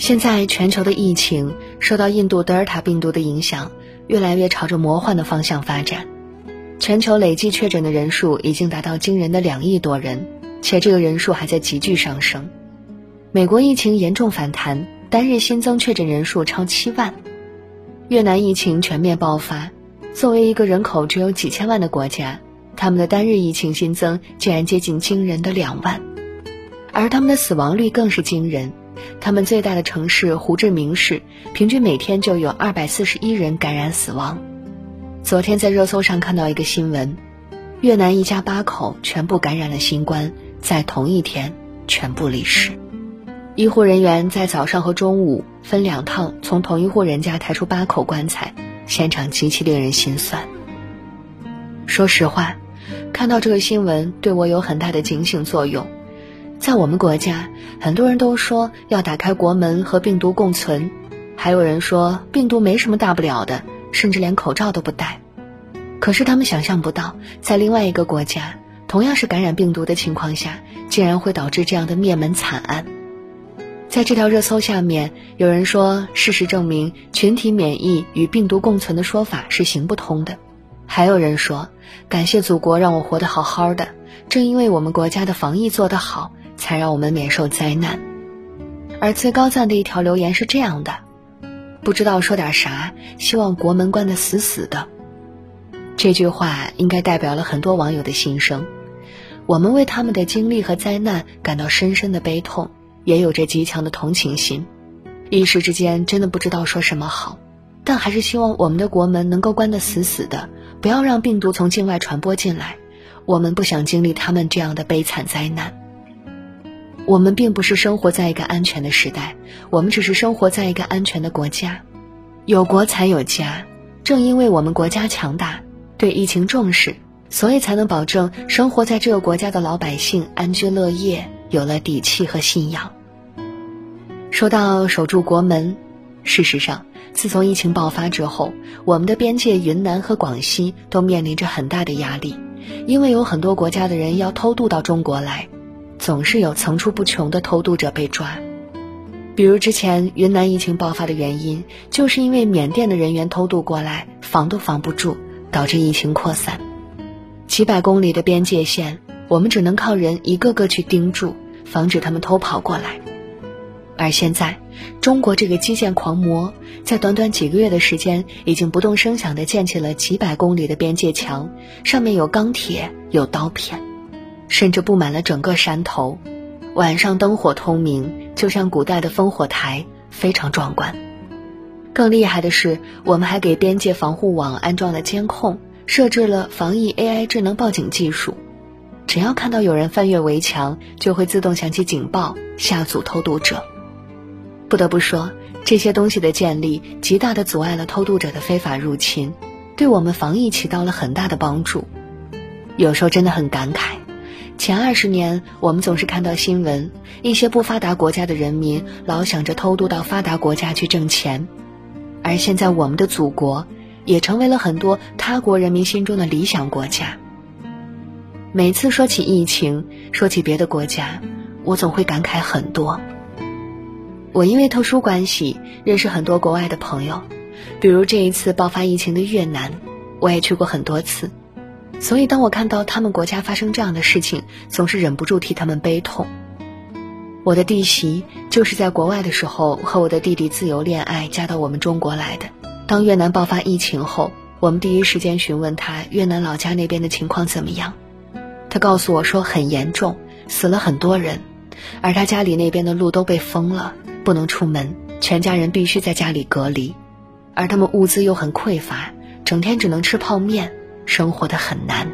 现在全球的疫情受到印度德尔塔病毒的影响，越来越朝着魔幻的方向发展。全球累计确诊的人数已经达到惊人的两亿多人，且这个人数还在急剧上升。美国疫情严重反弹，单日新增确诊人数超七万。越南疫情全面爆发，作为一个人口只有几千万的国家，他们的单日疫情新增竟然接近惊人的两万，而他们的死亡率更是惊人。他们最大的城市胡志明市，平均每天就有二百四十一人感染死亡。昨天在热搜上看到一个新闻，越南一家八口全部感染了新冠，在同一天全部离世。医护人员在早上和中午分两趟从同一户人家抬出八口棺材，现场极其令人心酸。说实话，看到这个新闻对我有很大的警醒作用。在我们国家，很多人都说要打开国门和病毒共存，还有人说病毒没什么大不了的，甚至连口罩都不戴。可是他们想象不到，在另外一个国家，同样是感染病毒的情况下，竟然会导致这样的灭门惨案。在这条热搜下面，有人说事实证明群体免疫与病毒共存的说法是行不通的，还有人说感谢祖国让我活得好好的，正因为我们国家的防疫做得好。才让我们免受灾难。而最高赞的一条留言是这样的：“不知道说点啥，希望国门关得死死的。”这句话应该代表了很多网友的心声。我们为他们的经历和灾难感到深深的悲痛，也有着极强的同情心。一时之间真的不知道说什么好，但还是希望我们的国门能够关得死死的，不要让病毒从境外传播进来。我们不想经历他们这样的悲惨灾难。我们并不是生活在一个安全的时代，我们只是生活在一个安全的国家。有国才有家，正因为我们国家强大，对疫情重视，所以才能保证生活在这个国家的老百姓安居乐业，有了底气和信仰。说到守住国门，事实上，自从疫情爆发之后，我们的边界云南和广西都面临着很大的压力，因为有很多国家的人要偷渡到中国来。总是有层出不穷的偷渡者被抓，比如之前云南疫情爆发的原因，就是因为缅甸的人员偷渡过来，防都防不住，导致疫情扩散。几百公里的边界线，我们只能靠人一个个去盯住，防止他们偷跑过来。而现在，中国这个基建狂魔，在短短几个月的时间，已经不动声响地建起了几百公里的边界墙，上面有钢铁，有刀片。甚至布满了整个山头，晚上灯火通明，就像古代的烽火台，非常壮观。更厉害的是，我们还给边界防护网安装了监控，设置了防疫 AI 智能报警技术，只要看到有人翻越围墙，就会自动响起警报，吓阻偷渡者。不得不说，这些东西的建立，极大的阻碍了偷渡者的非法入侵，对我们防疫起到了很大的帮助。有时候真的很感慨。前二十年，我们总是看到新闻，一些不发达国家的人民老想着偷渡到发达国家去挣钱，而现在我们的祖国也成为了很多他国人民心中的理想国家。每次说起疫情，说起别的国家，我总会感慨很多。我因为特殊关系认识很多国外的朋友，比如这一次爆发疫情的越南，我也去过很多次。所以，当我看到他们国家发生这样的事情，总是忍不住替他们悲痛。我的弟媳就是在国外的时候和我的弟弟自由恋爱，嫁到我们中国来的。当越南爆发疫情后，我们第一时间询问他越南老家那边的情况怎么样。他告诉我说很严重，死了很多人，而他家里那边的路都被封了，不能出门，全家人必须在家里隔离，而他们物资又很匮乏，整天只能吃泡面。生活的很难。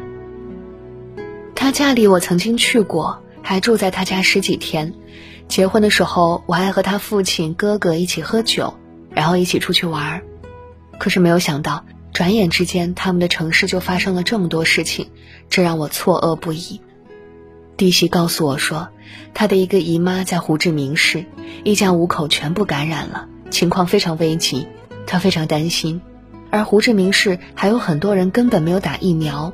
他家里我曾经去过，还住在他家十几天。结婚的时候，我还和他父亲、哥哥一起喝酒，然后一起出去玩儿。可是没有想到，转眼之间，他们的城市就发生了这么多事情，这让我错愕不已。弟媳告诉我说，她的一个姨妈在胡志明市，一家五口全部感染了，情况非常危急，她非常担心。而胡志明市还有很多人根本没有打疫苗，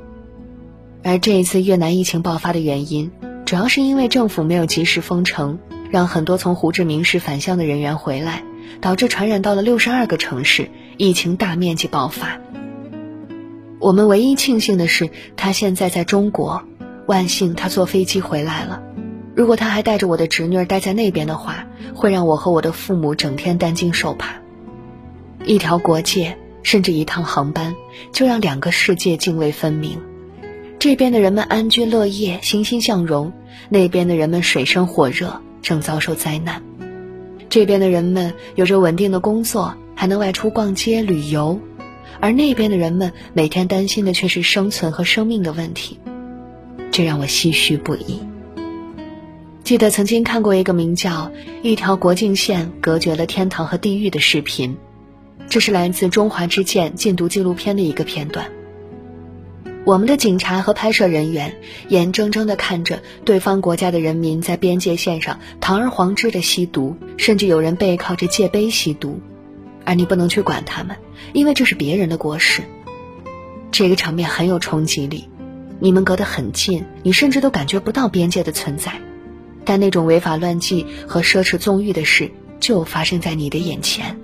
而这一次越南疫情爆发的原因，主要是因为政府没有及时封城，让很多从胡志明市返乡的人员回来，导致传染到了六十二个城市，疫情大面积爆发。我们唯一庆幸的是，他现在在中国，万幸他坐飞机回来了。如果他还带着我的侄女待在那边的话，会让我和我的父母整天担惊受怕。一条国界，甚至一趟航班，就让两个世界泾渭分明。这边的人们安居乐业、欣欣向荣，那边的人们水深火热，正遭受灾难。这边的人们有着稳定的工作，还能外出逛街旅游，而那边的人们每天担心的却是生存和生命的问题，这让我唏嘘不已。记得曾经看过一个名叫《一条国境线隔绝了天堂和地狱》的视频，这是来自《中华之剑》禁毒纪录片的一个片段。我们的警察和拍摄人员眼睁睁地看着对方国家的人民在边界线上堂而皇之的吸毒，甚至有人背靠着界碑吸毒，而你不能去管他们，因为这是别人的国事。这个场面很有冲击力，你们隔得很近，你甚至都感觉不到边界的存在。但那种违法乱纪和奢侈纵欲的事就发生在你的眼前，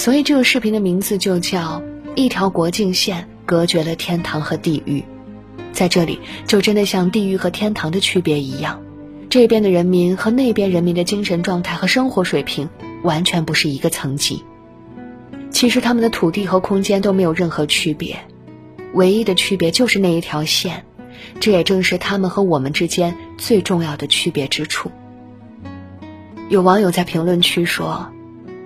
所以这个视频的名字就叫“一条国境线隔绝了天堂和地狱”。在这里，就真的像地狱和天堂的区别一样，这边的人民和那边人民的精神状态和生活水平完全不是一个层级。其实他们的土地和空间都没有任何区别，唯一的区别就是那一条线。这也正是他们和我们之间最重要的区别之处。有网友在评论区说：“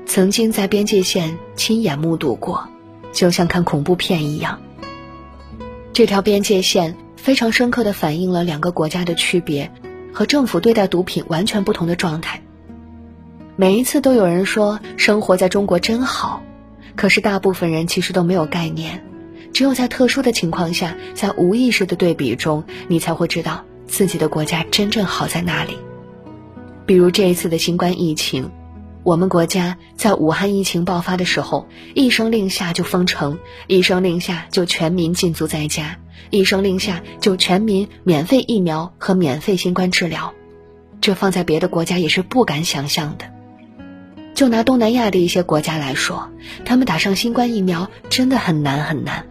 曾经在边界线亲眼目睹过，就像看恐怖片一样。”这条边界线非常深刻地反映了两个国家的区别和政府对待毒品完全不同的状态。每一次都有人说生活在中国真好，可是大部分人其实都没有概念。只有在特殊的情况下，在无意识的对比中，你才会知道自己的国家真正好在哪里。比如这一次的新冠疫情，我们国家在武汉疫情爆发的时候，一声令下就封城，一声令下就全民禁足在家，一声令下就全民免费疫苗和免费新冠治疗，这放在别的国家也是不敢想象的。就拿东南亚的一些国家来说，他们打上新冠疫苗真的很难很难。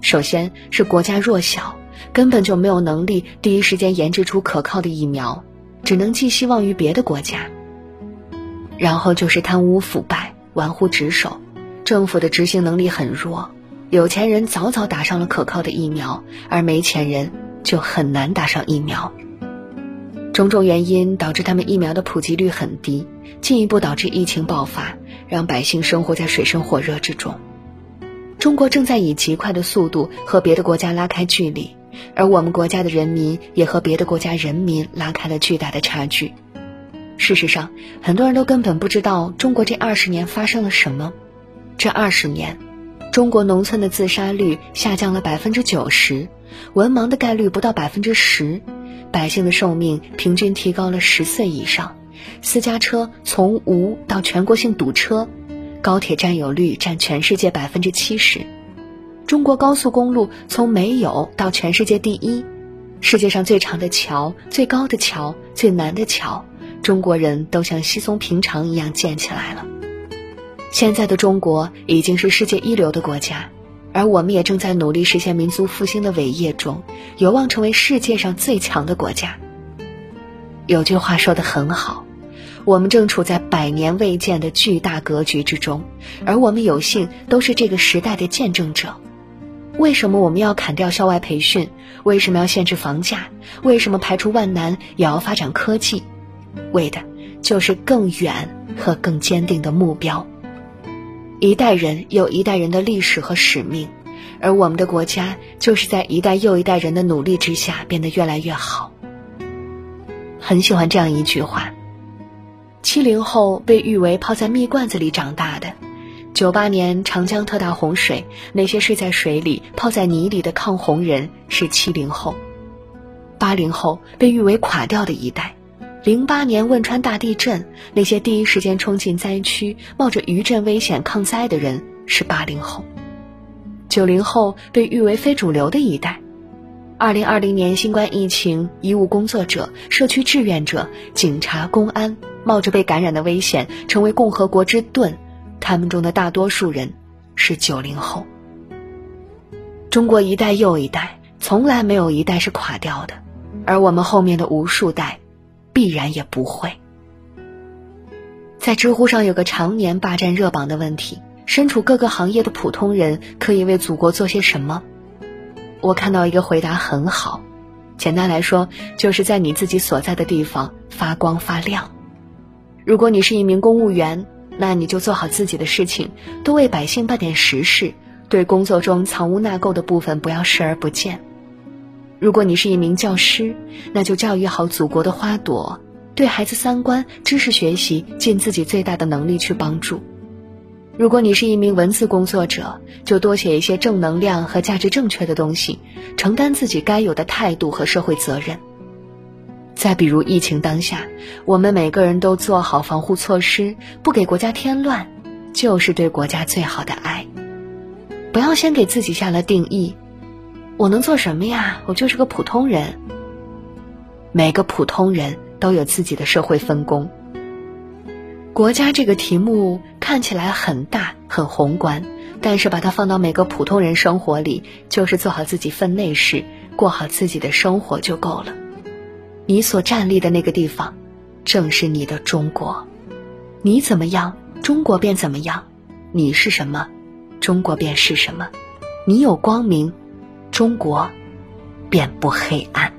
首先是国家弱小，根本就没有能力第一时间研制出可靠的疫苗，只能寄希望于别的国家。然后就是贪污腐败、玩忽职守，政府的执行能力很弱。有钱人早早打上了可靠的疫苗，而没钱人就很难打上疫苗。种种原因导致他们疫苗的普及率很低，进一步导致疫情爆发，让百姓生活在水深火热之中。中国正在以极快的速度和别的国家拉开距离，而我们国家的人民也和别的国家人民拉开了巨大的差距。事实上，很多人都根本不知道中国这二十年发生了什么。这二十年，中国农村的自杀率下降了百分之九十，文盲的概率不到百分之十，百姓的寿命平均提高了十岁以上，私家车从无到全国性堵车。高铁占有率占全世界百分之七十，中国高速公路从没有到全世界第一，世界上最长的桥、最高的桥、最难的桥，中国人都像稀松平常一样建起来了。现在的中国已经是世界一流的国家，而我们也正在努力实现民族复兴的伟业中，有望成为世界上最强的国家。有句话说的很好。我们正处在百年未见的巨大格局之中，而我们有幸都是这个时代的见证者。为什么我们要砍掉校外培训？为什么要限制房价？为什么排除万难也要发展科技？为的就是更远和更坚定的目标。一代人有一代人的历史和使命，而我们的国家就是在一代又一代人的努力之下变得越来越好。很喜欢这样一句话。七零后被誉为泡在蜜罐子里长大的，九八年长江特大洪水，那些睡在水里、泡在泥里的抗洪人是七零后；八零后被誉为垮掉的一代，零八年汶川大地震，那些第一时间冲进灾区、冒着余震危险抗灾的人是八零后；九零后被誉为非主流的一代。二零二零年新冠疫情，医务工作者、社区志愿者、警察、公安冒着被感染的危险，成为共和国之盾。他们中的大多数人是九零后。中国一代又一代，从来没有一代是垮掉的，而我们后面的无数代，必然也不会。在知乎上有个常年霸占热榜的问题：身处各个行业的普通人可以为祖国做些什么？我看到一个回答很好，简单来说，就是在你自己所在的地方发光发亮。如果你是一名公务员，那你就做好自己的事情，多为百姓办点实事，对工作中藏污纳垢的部分不要视而不见。如果你是一名教师，那就教育好祖国的花朵，对孩子三观、知识学习尽自己最大的能力去帮助。如果你是一名文字工作者，就多写一些正能量和价值正确的东西，承担自己该有的态度和社会责任。再比如疫情当下，我们每个人都做好防护措施，不给国家添乱，就是对国家最好的爱。不要先给自己下了定义，我能做什么呀？我就是个普通人。每个普通人都有自己的社会分工。国家这个题目看起来很大很宏观，但是把它放到每个普通人生活里，就是做好自己分内事，过好自己的生活就够了。你所站立的那个地方，正是你的中国。你怎么样，中国便怎么样；你是什么，中国便是什么。你有光明，中国便不黑暗。